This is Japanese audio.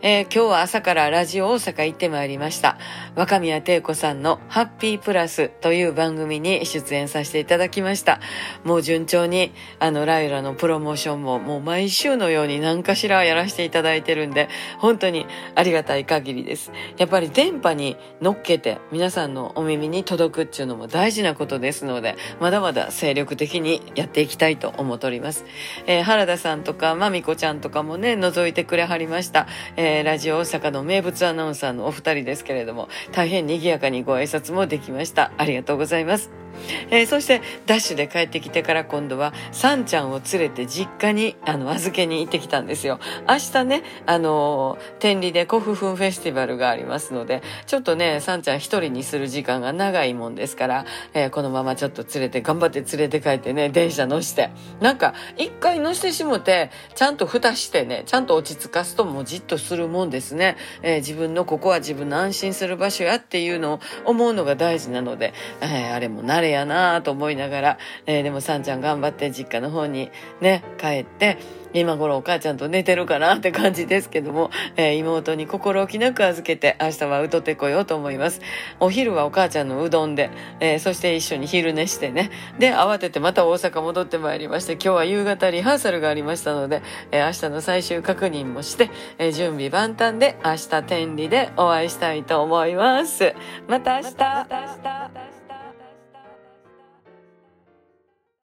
えー、今日は朝からラジオ大阪行ってまいりました。若宮亭子さんのハッピープラスという番組に出演させていただきました。もう順調に、あの、ライラのプロモーションももう毎週のように何かしらやらせていただいてるんで、本当にありがたい限りです。やっぱり電波に乗っけて皆さんのお耳に届くっていうのも大事なことですので、まだまだ精力的にやっていきたいと思っております。えー、原田さんとかまみこちゃんとかもね、覗いてくれはりました。ええー、ラジオ大阪の名物アナウンサーのお二人ですけれども、大変賑やかにご挨拶もできました。ありがとうございます。えー、そしてダッシュで帰ってきてから今度はサンちゃんを連れて実家にあの預けに行ってきたんですよ。明日ねあの天理で古墳フェスティバルがありますのでちょっとねサンちゃん一人にする時間が長いもんですから、えー、このままちょっと連れて頑張って連れて帰ってね電車乗して。なんか一回乗してしもてちゃんと蓋してねちゃんと落ち着かすともうじっとするもんですね、えー、自分のここは自分の安心する場所やっていうのを思うのが大事なので、えあれも慣れやなと思いながら、えー、でもさんちゃん頑張って実家の方にね、帰って、今頃お母ちゃんと寝てるかなって感じですけども、えー、妹に心置きなく預けて明日はうとってこようと思います。お昼はお母ちゃんのうどんで、えー、そして一緒に昼寝してね。で、慌ててまた大阪戻ってまいりまして、今日は夕方リハーサルがありましたので、えー、明日の最終確認もして、え準備万端で明日天理でお会いしたいと思います。また明日。また明日